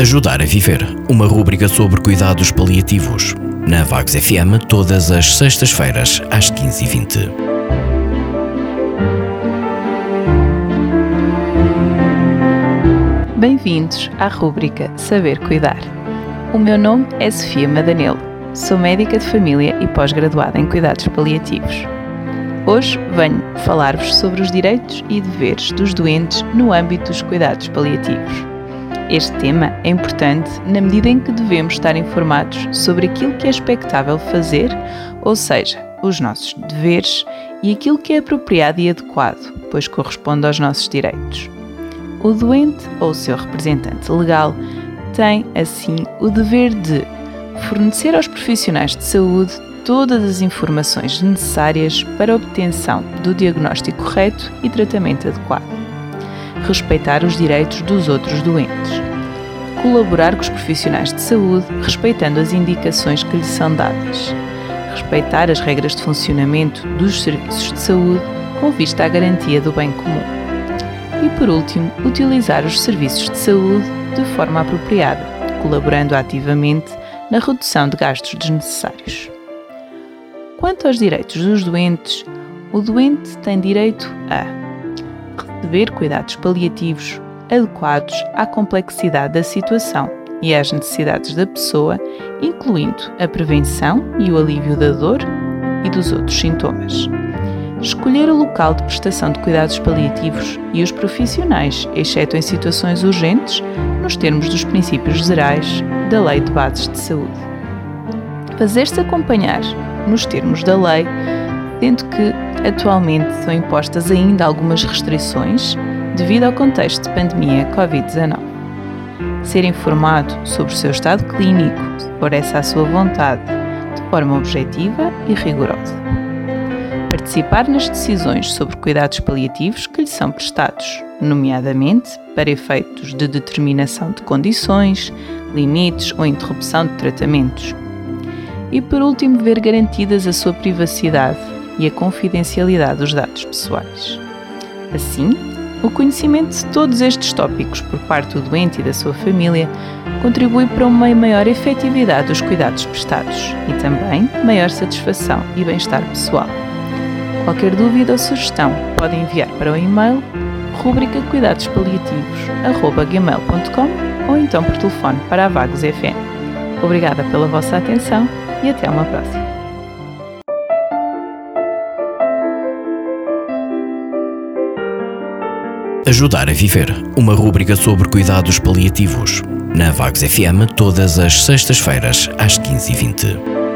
Ajudar a Viver, uma rúbrica sobre cuidados paliativos. Na Vagos FM, todas as sextas-feiras, às 15h20. Bem-vindos à rúbrica Saber Cuidar. O meu nome é Sofia Madanelo, sou médica de família e pós-graduada em cuidados paliativos. Hoje venho falar-vos sobre os direitos e deveres dos doentes no âmbito dos cuidados paliativos. Este tema é importante na medida em que devemos estar informados sobre aquilo que é expectável fazer, ou seja, os nossos deveres, e aquilo que é apropriado e adequado, pois corresponde aos nossos direitos. O doente ou o seu representante legal tem, assim, o dever de fornecer aos profissionais de saúde todas as informações necessárias para a obtenção do diagnóstico correto e tratamento adequado respeitar os direitos dos outros doentes, colaborar com os profissionais de saúde respeitando as indicações que lhes são dadas, respeitar as regras de funcionamento dos serviços de saúde com vista à garantia do bem comum. E por último, utilizar os serviços de saúde de forma apropriada, colaborando ativamente na redução de gastos desnecessários. Quanto aos direitos dos doentes, o doente tem direito a receber cuidados paliativos adequados à complexidade da situação e às necessidades da pessoa, incluindo a prevenção e o alívio da dor e dos outros sintomas. Escolher o local de prestação de cuidados paliativos e os profissionais, exceto em situações urgentes, nos termos dos princípios gerais da Lei de Bases de Saúde. Fazer-se acompanhar, nos termos da lei, sendo que atualmente são impostas ainda algumas restrições devido ao contexto de pandemia Covid-19. Ser informado sobre o seu estado clínico, se for essa a sua vontade, de forma objetiva e rigorosa. Participar nas decisões sobre cuidados paliativos que lhe são prestados, nomeadamente para efeitos de determinação de condições, limites ou interrupção de tratamentos. E por último, ver garantidas a sua privacidade e a confidencialidade dos dados pessoais. Assim, o conhecimento de todos estes tópicos por parte do doente e da sua família contribui para uma maior efetividade dos cuidados prestados e também maior satisfação e bem-estar pessoal. Qualquer dúvida ou sugestão pode enviar para o e-mail rubrica cuidados paliativos@gmail.com ou então por telefone para a Vagos FM. Obrigada pela vossa atenção e até uma próxima. Ajudar a Viver, uma rúbrica sobre cuidados paliativos. Na Vagos FM, todas as sextas-feiras, às 15h20.